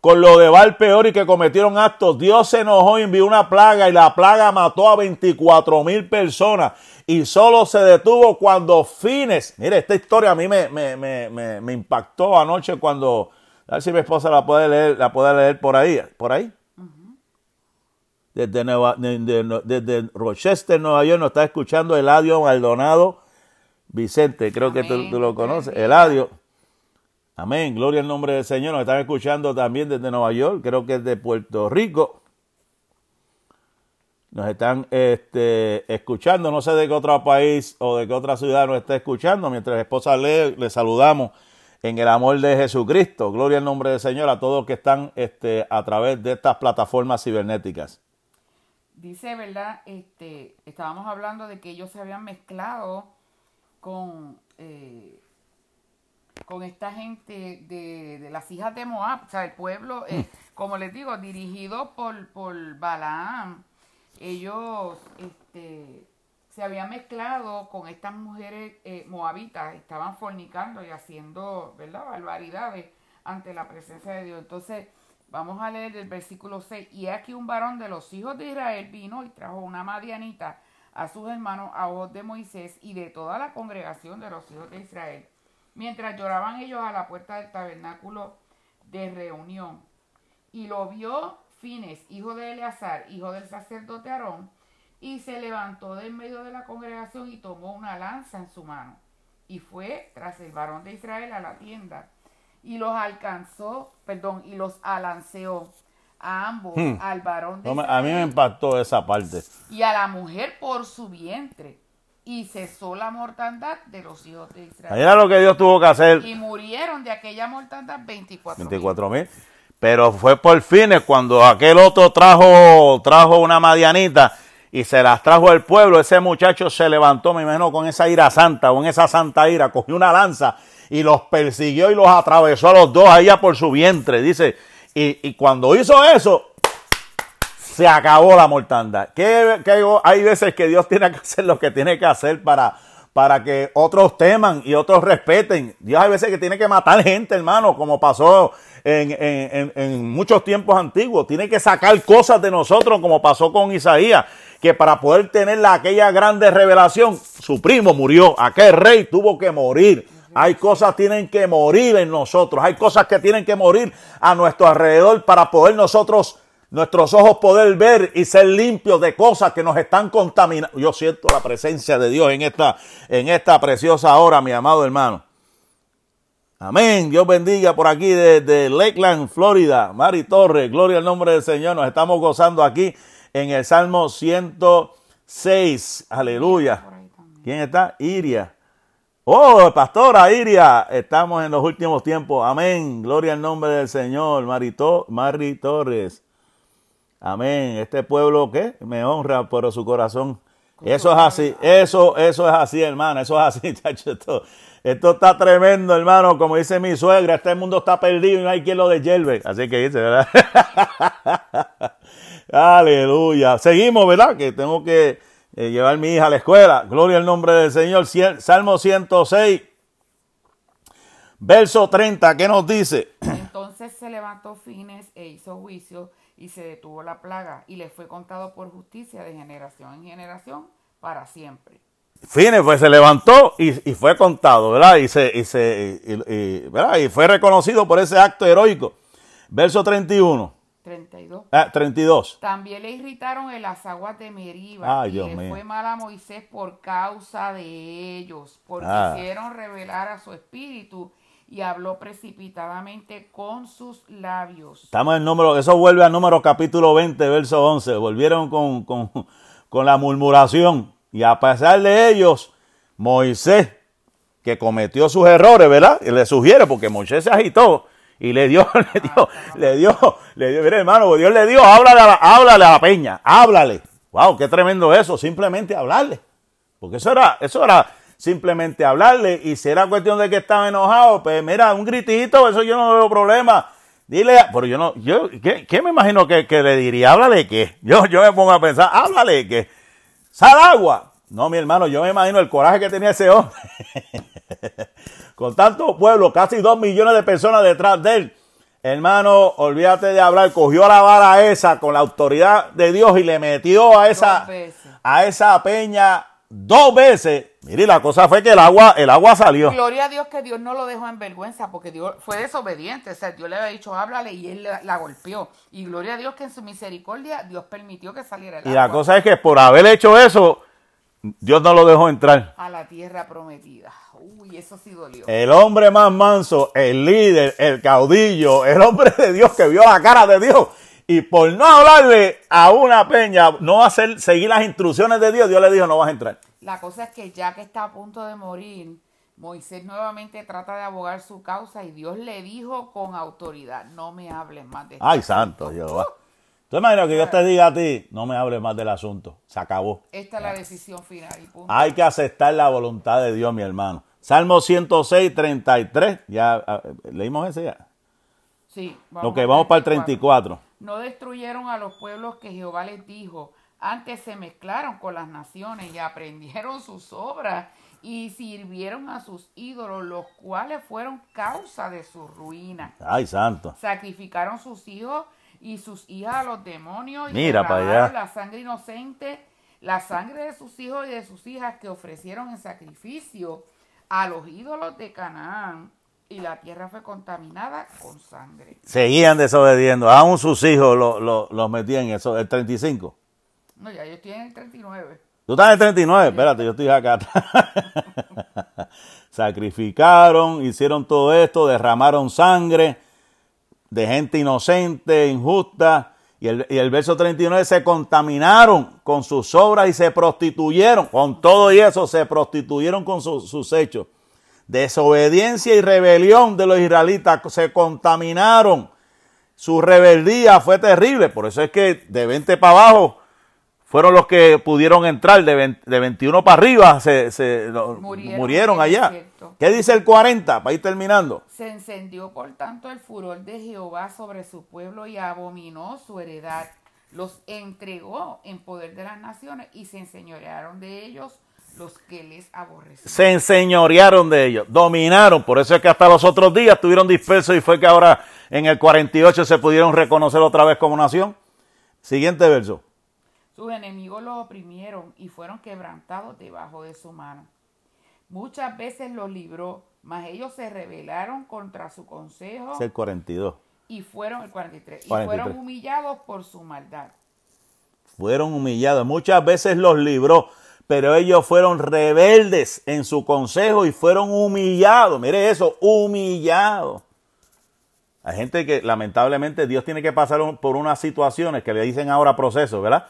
con lo de Val peor y que cometieron actos. Dios se enojó y envió una plaga y la plaga mató a 24 mil personas y solo se detuvo cuando Fines, mire, esta historia a mí me, me, impactó anoche cuando, a ver si mi esposa la puede leer, la puede leer por ahí, por ahí. Desde, desde, Rochester, Nueva York, nos está escuchando Eladio Maldonado Vicente, creo que tú, tú, lo conoces, Eladio. Amén. Gloria al nombre del Señor. Nos están escuchando también desde Nueva York, creo que es de Puerto Rico. Nos están este, escuchando, no sé de qué otro país o de qué otra ciudad nos está escuchando. Mientras la esposa lee, le saludamos en el amor de Jesucristo. Gloria al nombre del Señor a todos que están este, a través de estas plataformas cibernéticas. Dice, ¿verdad? Este, estábamos hablando de que ellos se habían mezclado con eh, con esta gente de, las hijas de Moab, o sea, el pueblo, eh, mm. como les digo, dirigido por, por Balaam, ellos este, se habían mezclado con estas mujeres eh, moabitas, estaban fornicando y haciendo, ¿verdad?, barbaridades ante la presencia de Dios. Entonces, vamos a leer el versículo 6, y aquí un varón de los hijos de Israel vino y trajo una madianita a sus hermanos a voz de Moisés y de toda la congregación de los hijos de Israel mientras lloraban ellos a la puerta del tabernáculo de reunión. Y lo vio Fines, hijo de Eleazar, hijo del sacerdote Aarón, y se levantó de en medio de la congregación y tomó una lanza en su mano. Y fue tras el varón de Israel a la tienda. Y los alcanzó, perdón, y los alanceó a ambos, hmm. al varón de Israel. A mí me impactó esa parte. Y a la mujer por su vientre y cesó la mortandad de los hijos de Israel. Era lo que Dios tuvo que hacer. Y murieron de aquella mortandad 24 mil. Pero fue por fines cuando aquel otro trajo, trajo una madianita y se las trajo al pueblo. Ese muchacho se levantó, me imagino, con esa ira santa, con esa santa ira, cogió una lanza y los persiguió y los atravesó a los dos allá por su vientre. Dice, y, y cuando hizo eso, se acabó la mortandad. Que, hay veces que Dios tiene que hacer lo que tiene que hacer para, para que otros teman y otros respeten. Dios hay veces que tiene que matar gente, hermano, como pasó en, en, muchos tiempos antiguos. Tiene que sacar cosas de nosotros, como pasó con Isaías, que para poder tener aquella grande revelación, su primo murió, aquel rey tuvo que morir. Hay cosas que tienen que morir en nosotros, hay cosas que tienen que morir a nuestro alrededor para poder nosotros nuestros ojos poder ver y ser limpios de cosas que nos están contaminando. Yo siento la presencia de Dios en esta, en esta preciosa hora, mi amado hermano. Amén. Dios bendiga por aquí desde Lakeland, Florida. Mari Torres, gloria al nombre del Señor. Nos estamos gozando aquí en el Salmo 106. Aleluya. ¿Quién está? Iria. Oh, pastora Iria. Estamos en los últimos tiempos. Amén. Gloria al nombre del Señor. Marito, Mari Torres. Amén. Este pueblo que me honra por su corazón. Eso es así, eso, eso es así, hermano, eso es así, Esto, esto está tremendo, hermano. Como dice mi suegra, este mundo está perdido y no hay quien lo deshierve. Así que dice, ¿verdad? Aleluya. Seguimos, ¿verdad? Que tengo que eh, llevar a mi hija a la escuela. Gloria al nombre del Señor. Salmo 106, verso 30, ¿qué nos dice? Entonces se levantó Fines e hizo juicio y se detuvo la plaga y le fue contado por justicia de generación en generación para siempre. Fines, pues se levantó y, fue contado, ¿verdad? Y, se, y, se, ¿verdad? y fue reconocido por ese acto heroico. Verso 31. 32. Ah, 32. También le irritaron en las aguas de Meriba. y le fue mal a Moisés por causa de ellos, porque ah. hicieron revelar a su espíritu y habló precipitadamente con sus labios. Estamos en número, eso vuelve al número capítulo 20, verso 11. Volvieron con, con, con la murmuración y a pesar de ellos, Moisés, que cometió sus errores, ¿verdad? Y le sugiere, porque Moisés se agitó y le dio, le dio, le dio, le dio, mire hermano, Dios le dio, háblale a la, háblale a la peña, háblale. Wow, qué tremendo eso, simplemente hablarle. Porque eso era, eso era simplemente hablarle. Y si era cuestión de que estaba enojado, pues mira, un gritito, eso yo no veo problema. Dile, pero yo no, yo, ¿qué, me imagino que, le diría? Háblale qué. Yo, yo me pongo a pensar, háblale qué. Sal agua. No, mi hermano, yo me imagino el coraje que tenía ese hombre. Con tanto pueblo, casi dos millones de personas detrás de él. Hermano, olvídate de hablar, cogió la vara esa con la autoridad de Dios y le metió a esa, a esa peña dos veces. Mire, la cosa fue que el agua, el agua salió. Gloria a Dios que Dios no lo dejó en vergüenza, porque Dios fue desobediente. O sea, Dios le había dicho, háblale, y él la, golpeó. Y gloria a Dios que en su misericordia Dios permitió que saliera el agua. Y la cosa es que por haber hecho eso, Dios no lo dejó entrar. A la tierra prometida. Uy, eso sí dolió. El hombre más manso, el líder, el caudillo, el hombre de Dios que vio la cara de Dios y por no hablarle a una peña, no hacer, seguir las instrucciones de Dios, Dios le dijo, no vas a entrar. La cosa es que ya que está a punto de morir, Moisés nuevamente trata de abogar su causa y Dios le dijo con autoridad, no me hables más de esto. Ay, santo Jehová. Tú imaginas que Dios te diga a ti, no me hables más del asunto, se acabó. Esta es la decisión final. Hay que aceptar la voluntad de Dios, mi hermano. Salmo 106, 33, ya leímos ese ya. Sí. Vamos que vamos para el 34. No destruyeron a los pueblos que Jehová les dijo. Antes se mezclaron con las naciones y aprendieron sus obras y sirvieron a sus ídolos, los cuales fueron causa de su ruina. Ay, santo. Sacrificaron sus hijos y sus hijas a los demonios. Mira para allá. La sangre inocente, la sangre de sus hijos y de sus hijas que ofrecieron en sacrificio a los ídolos de Canaán y la tierra fue contaminada con sangre. Seguían desobediendo, aún sus hijos los lo, metían en eso, el 35. No, ya yo estoy en el 39. Tú estás en el 39, espérate, yo estoy acá. Sacrificaron, hicieron todo esto, derramaron sangre de gente inocente, injusta. Y el, y el verso 39 se contaminaron con sus obras y se prostituyeron. Con todo y eso se prostituyeron con sus hechos desobediencia y rebelión de los israelitas se contaminaron. Su rebeldía fue terrible. Por eso es que de 20 para abajo fueron los que pudieron entrar. De, 21 para arriba se, murieron, allá. ¿Qué dice el 40 para ir terminando? Se encendió por tanto el furor de Jehová sobre su pueblo y abominó su heredad. Los entregó en poder de las naciones y se enseñorearon de ellos los que les aborrecieron. Se enseñorearon de ellos, dominaron. Por eso es que hasta los otros días estuvieron dispersos y fue que ahora en el 48 se pudieron reconocer otra vez como nación. Siguiente verso. Sus enemigos los oprimieron y fueron quebrantados debajo de su mano. Muchas veces los libró, mas ellos se rebelaron contra su consejo. Es el 42. Y fueron el 43, Y fueron humillados por su maldad. Fueron humillados. Muchas veces los libró pero ellos fueron rebeldes en su consejo y fueron humillados. Mire eso, humillados. Hay gente que lamentablemente Dios tiene que pasar por unas situaciones que le dicen ahora proceso, ¿verdad?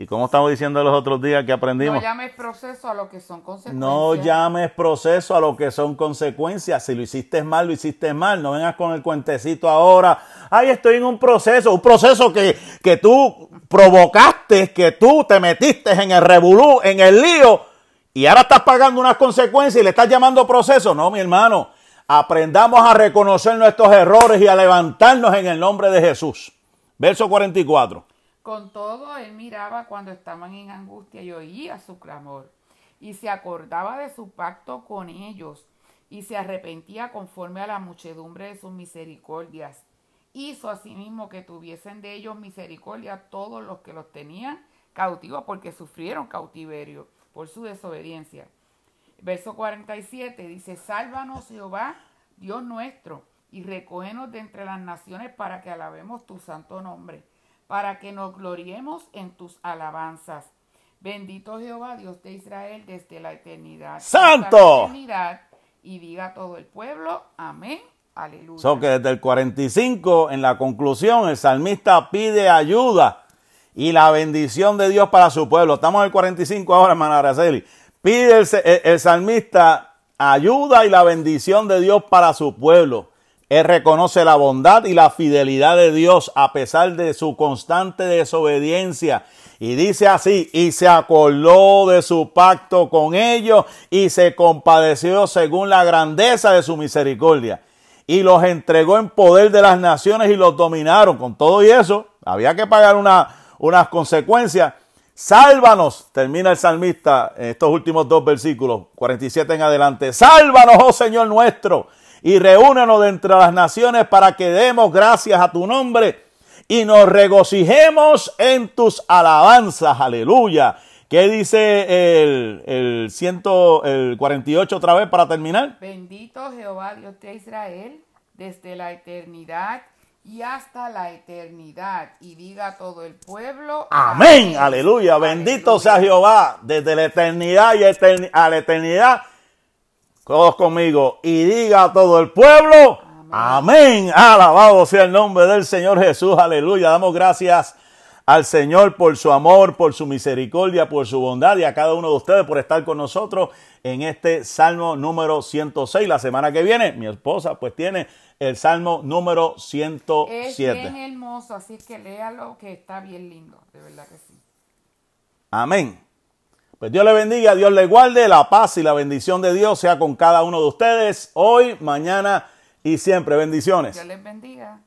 Y como estamos diciendo los otros días que aprendimos. No llames proceso a lo que son consecuencias. No llames proceso a lo que son consecuencias. Si lo hiciste mal, lo hiciste mal. No vengas con el cuentecito ahora. Ay, estoy en un proceso. Un proceso que, que tú provocaste, que tú te metiste en el revolú, en el lío. Y ahora estás pagando unas consecuencias y le estás llamando proceso. No, mi hermano. Aprendamos a reconocer nuestros errores y a levantarnos en el nombre de Jesús. Verso 44. Con todo, él miraba cuando estaban en angustia y oía su clamor, y se acordaba de su pacto con ellos, y se arrepentía conforme a la muchedumbre de sus misericordias. Hizo asimismo que tuviesen de ellos misericordia todos los que los tenían cautivos, porque sufrieron cautiverio por su desobediencia. Verso 47 dice, Sálvanos Jehová, Dios nuestro, y recógenos de entre las naciones para que alabemos tu santo nombre para que nos gloriemos en tus alabanzas. Bendito Jehová, Dios de Israel, desde la eternidad. ¡Santo! y diga todo el pueblo, amén, aleluya. So que desde el 45, en la conclusión, el salmista pide ayuda y la bendición de Dios para su pueblo. Estamos en el 45 ahora, hermana Araceli. Pide el, el salmista ayuda y la bendición de Dios para su pueblo. Él reconoce la bondad y la fidelidad de Dios a pesar de su constante desobediencia. Y dice así, y se acordó de su pacto con ellos y se compadeció según la grandeza de su misericordia. Y los entregó en poder de las naciones y los dominaron. Con todo y eso, había que pagar una, unas consecuencias. Sálvanos, termina el salmista en estos últimos dos versículos, 47 en adelante. Sálvanos, oh Señor nuestro y reúnenos de entre las naciones para que demos gracias a tu nombre y nos regocijemos en tus alabanzas. Aleluya. ¿Qué dice el, el, ciento, el 48 otra vez para terminar? Bendito Jehová Dios de Israel desde la eternidad y hasta la eternidad. Y diga todo el pueblo. Amén. Aleluya. Bendito sea Jehová desde la eternidad y a la eternidad todos conmigo. Y diga a todo el pueblo. Amén. Alabado sea el nombre del Señor Jesús. Aleluya. Damos gracias al Señor por su amor, por su misericordia, por su bondad y a cada uno de ustedes por estar con nosotros en este Salmo número 106. La semana que viene, mi esposa pues tiene el Salmo número 107. Es bien hermoso, así que léalo que está bien lindo, de verdad que sí. Amén. Pues Dios le bendiga, Dios le guarde, la paz y la bendición de Dios sea con cada uno de ustedes, hoy, mañana y siempre. Bendiciones. Dios les bendiga.